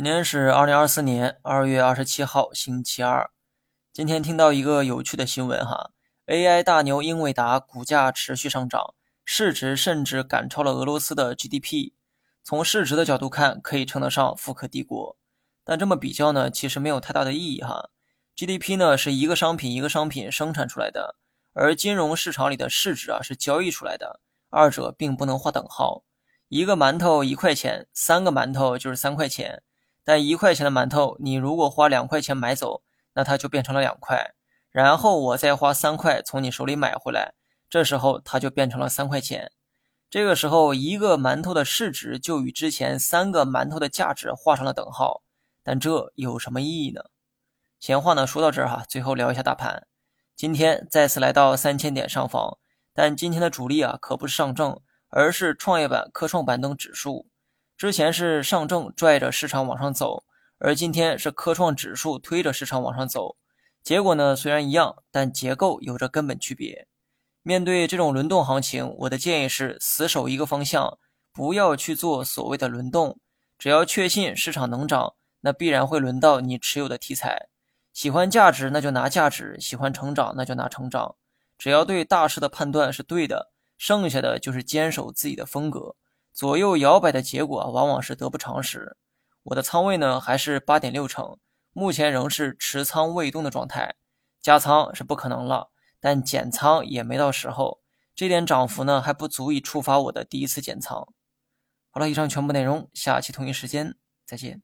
今天是二零二四年二月二十七号，星期二。今天听到一个有趣的新闻哈，AI 大牛英伟达股价持续上涨，市值甚至赶超了俄罗斯的 GDP。从市值的角度看，可以称得上富可敌国。但这么比较呢，其实没有太大的意义哈。GDP 呢是一个商品一个商品生产出来的，而金融市场里的市值啊是交易出来的，二者并不能划等号。一个馒头一块钱，三个馒头就是三块钱。但一块钱的馒头，你如果花两块钱买走，那它就变成了两块。然后我再花三块从你手里买回来，这时候它就变成了三块钱。这个时候，一个馒头的市值就与之前三个馒头的价值画上了等号。但这有什么意义呢？闲话呢说到这儿哈，最后聊一下大盘。今天再次来到三千点上方，但今天的主力啊可不是上证，而是创业板、科创板等指数。之前是上证拽着市场往上走，而今天是科创指数推着市场往上走。结果呢，虽然一样，但结构有着根本区别。面对这种轮动行情，我的建议是死守一个方向，不要去做所谓的轮动。只要确信市场能涨，那必然会轮到你持有的题材。喜欢价值，那就拿价值；喜欢成长，那就拿成长。只要对大势的判断是对的，剩下的就是坚守自己的风格。左右摇摆的结果往往是得不偿失。我的仓位呢还是八点六成，目前仍是持仓未动的状态，加仓是不可能了，但减仓也没到时候。这点涨幅呢还不足以触发我的第一次减仓。好了，以上全部内容，下期同一时间再见。